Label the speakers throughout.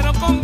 Speaker 1: Repican los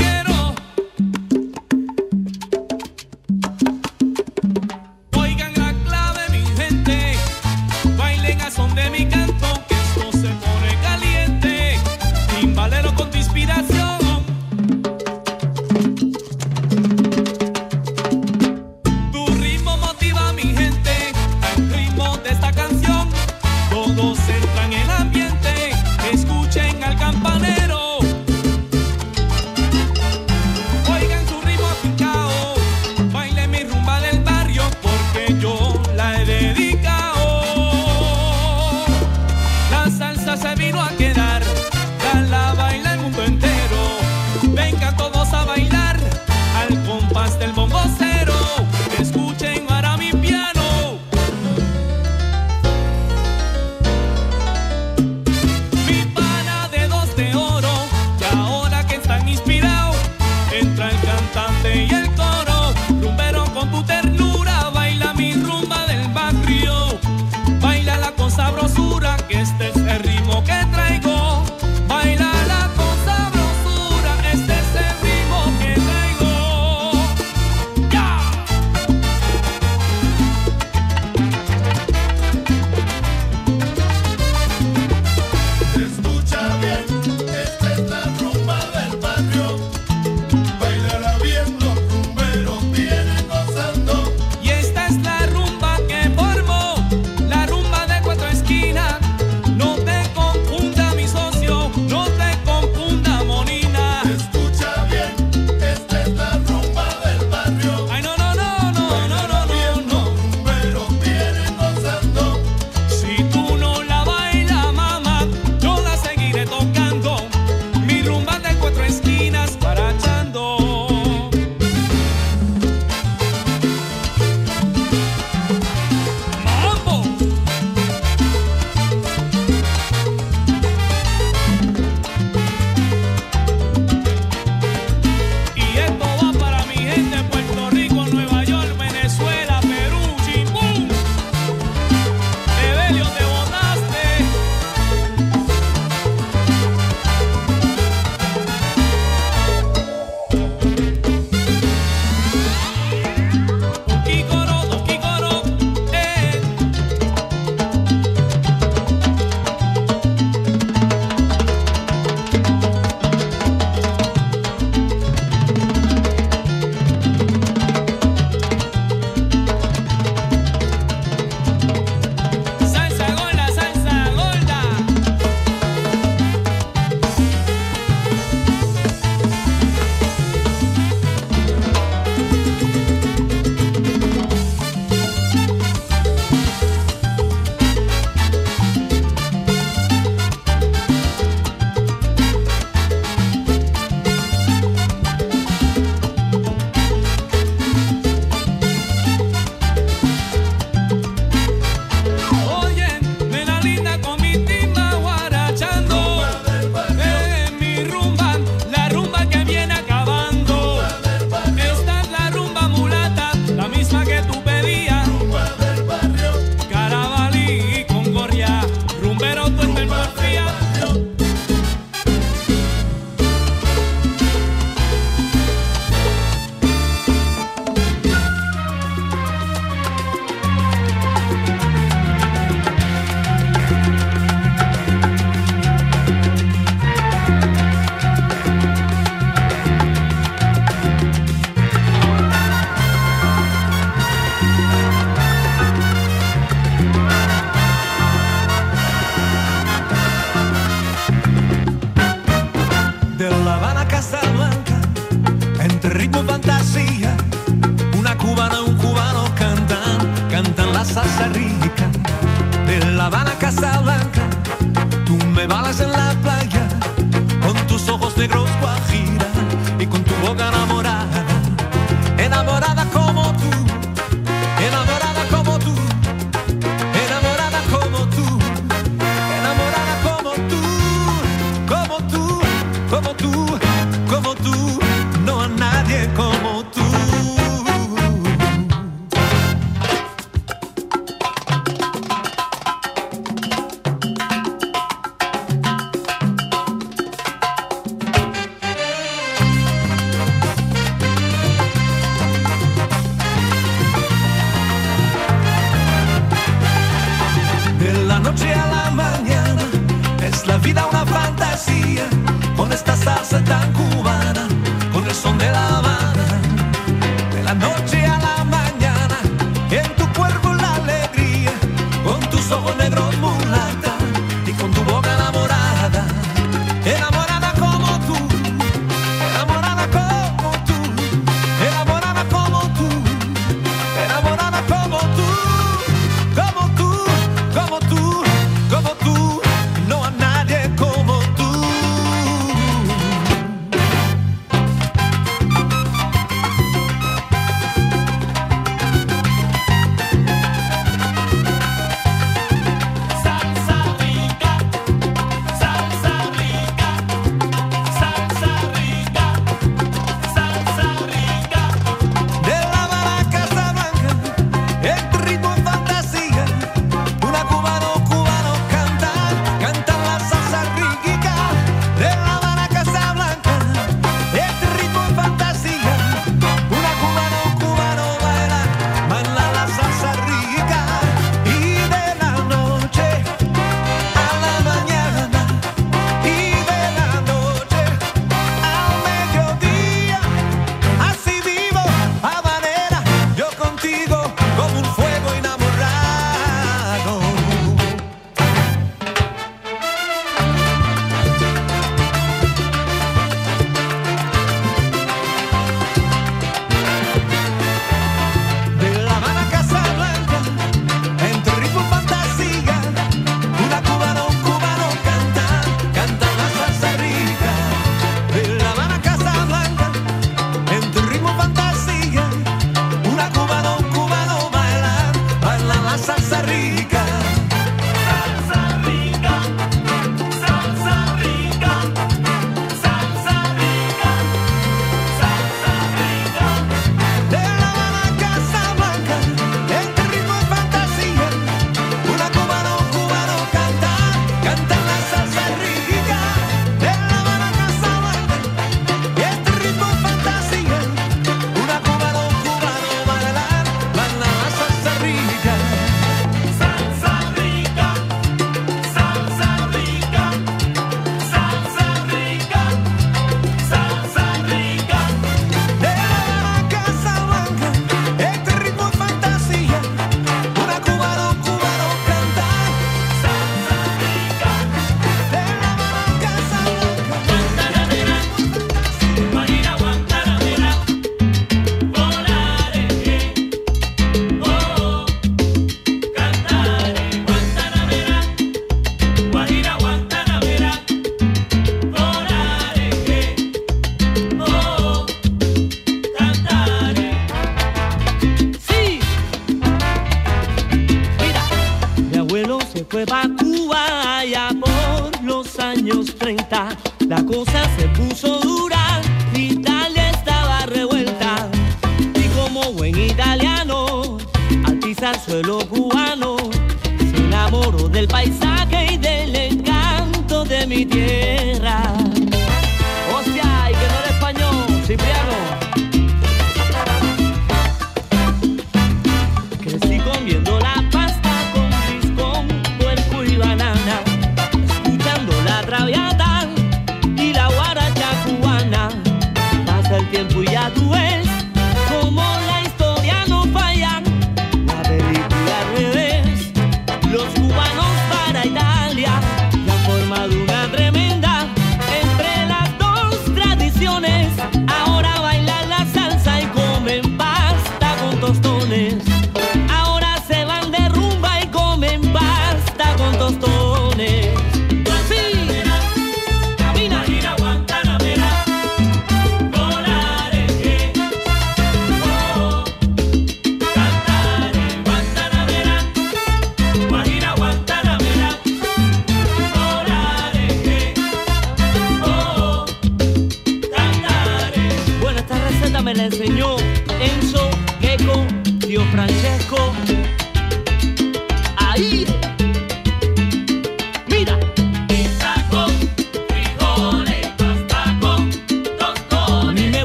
Speaker 2: me la enseñó Enzo, Gecko, Tío Francesco.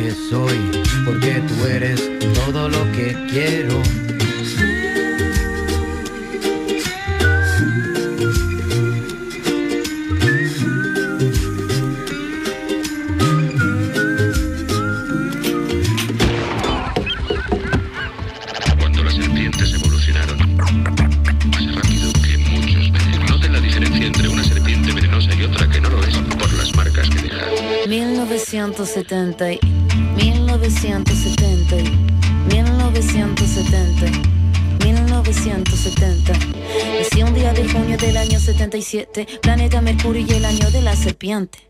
Speaker 3: Que soy. Porque tú eres todo lo que quiero.
Speaker 4: Cuando las serpientes evolucionaron más rápido que muchos venenos. Noten la diferencia entre una serpiente venenosa y otra que no lo es por las marcas que deja.
Speaker 5: 1970, y- 1970, planeta Mercurio y el año de la serpiente.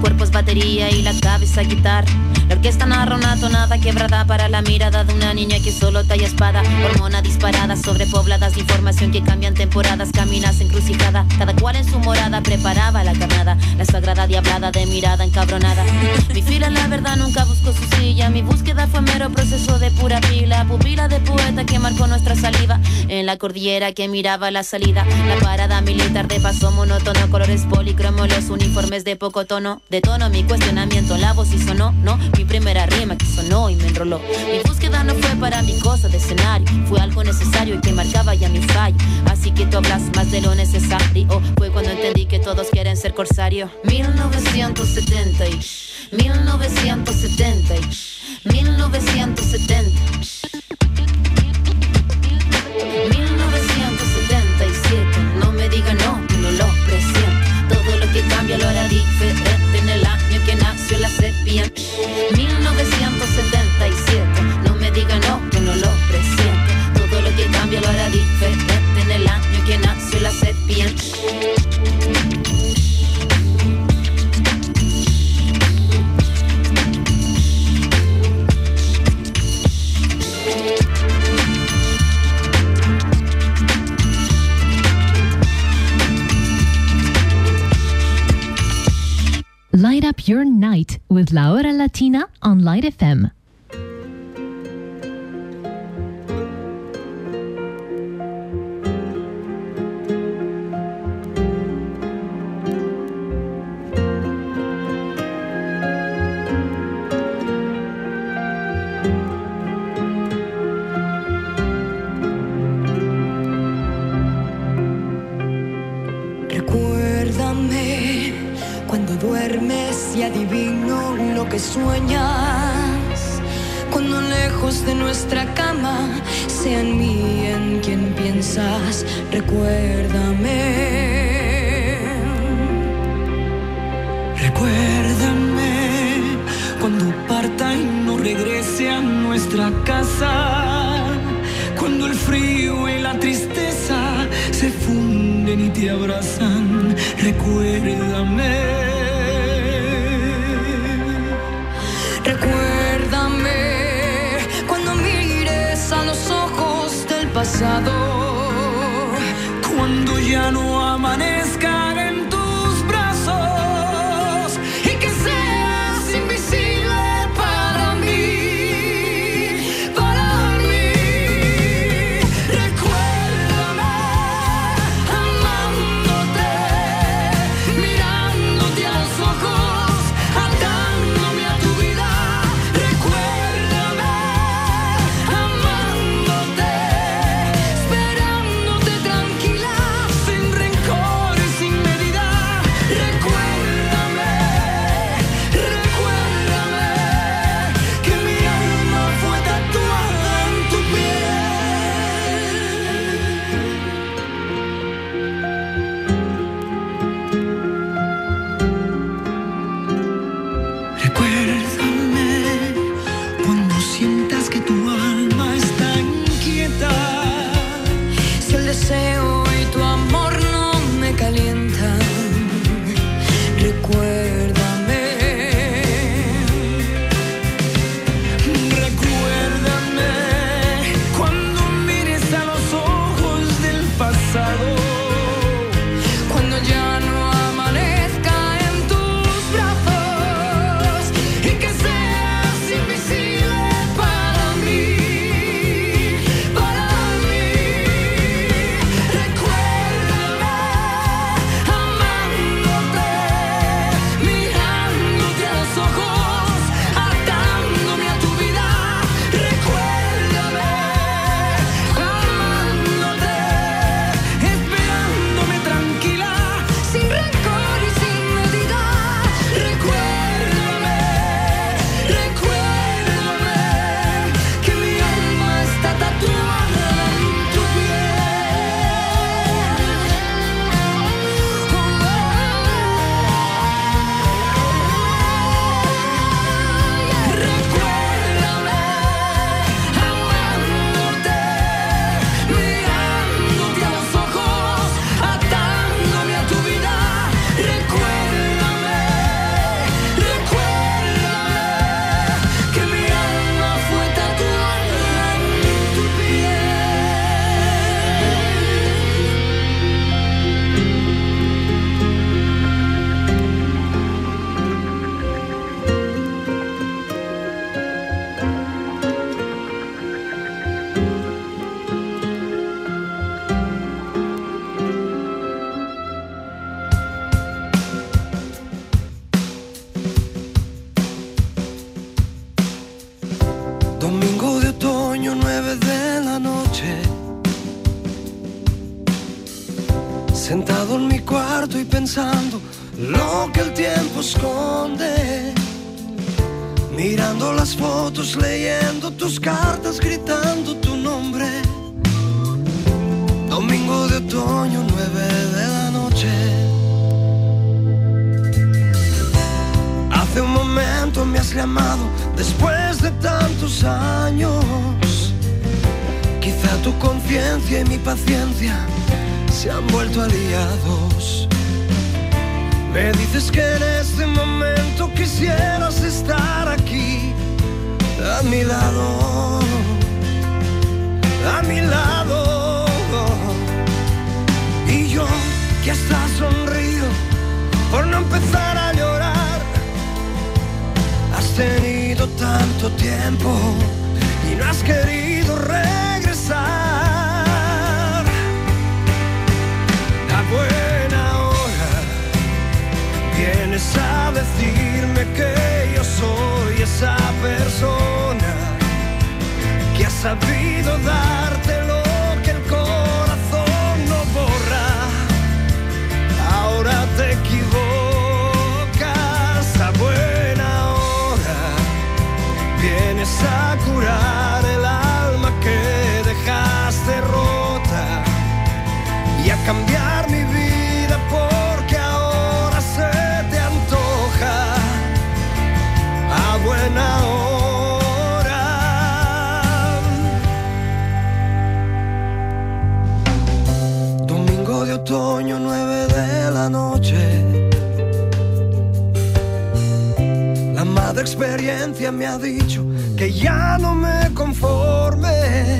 Speaker 5: cuerpo es batería y la cabeza guitarra. La orquesta narra una tonada quebrada para la mirada de una niña que solo talla espada. Hormona disparada, sobrepobladas de información que cambian temporadas, caminas encrucijada. Cada cual en su morada preparaba la carnada. La sagrada diablada de mirada encabronada. Mi fila, la verdad, nunca buscó su silla. Mi búsqueda fue mero proceso de pura pila. Pupila de poeta que marcó nuestra saliva. En la cordillera que miraba la salida. La parada militar de paso monótono. Colores policromos, los uniformes de poco tono. De tono mi cuestionamiento, la voz y sonó, no. Mi primera rima que sonó y me enroló. Mi búsqueda no fue para mi cosa de escenario. Fue algo necesario y que marcaba ya mi fallo. Así que tú hablas más de lo necesario. Fue cuando entendí que todos quieren ser corsario. 1970 y 1970 y 1970 La
Speaker 6: Hora Latina on Light FM.
Speaker 7: Sueñas. Cuando lejos de nuestra cama sea en mí en quien piensas. Recuérdame.
Speaker 2: Recuérdame cuando parta y no regrese a nuestra casa. Cuando el frío y la tristeza se funden y te abrazan. Recuérdame.
Speaker 7: Pasado.
Speaker 2: Cuando ya no amanezcan
Speaker 8: leyendo tus cartas, gritando tu nombre. Domingo de otoño, nueve de la noche. Hace un momento me has llamado después de tantos años. Quizá tu conciencia y mi paciencia se han vuelto aliados. Me dices que en este momento quisieras estar aquí, a mi lado, a mi lado. Y yo que hasta sonrío por no empezar a llorar. Has tenido tanto tiempo y no has querido regresar. Vienes a decirme que yo soy esa persona que ha sabido darte lo que el corazón no borra. Ahora te equivocas otoño, nueve de la noche. La madre experiencia me ha dicho que ya no me conforme.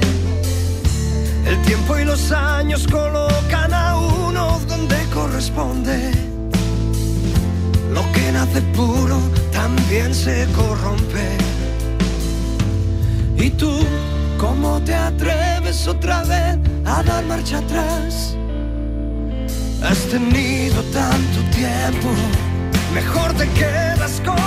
Speaker 8: El tiempo y los años colocan a uno donde corresponde. Lo que nace puro también se corrompe. ¿Y tú cómo te atreves otra vez a dar marcha atrás? Has tenido tanto tiempo, mejor te quedas con...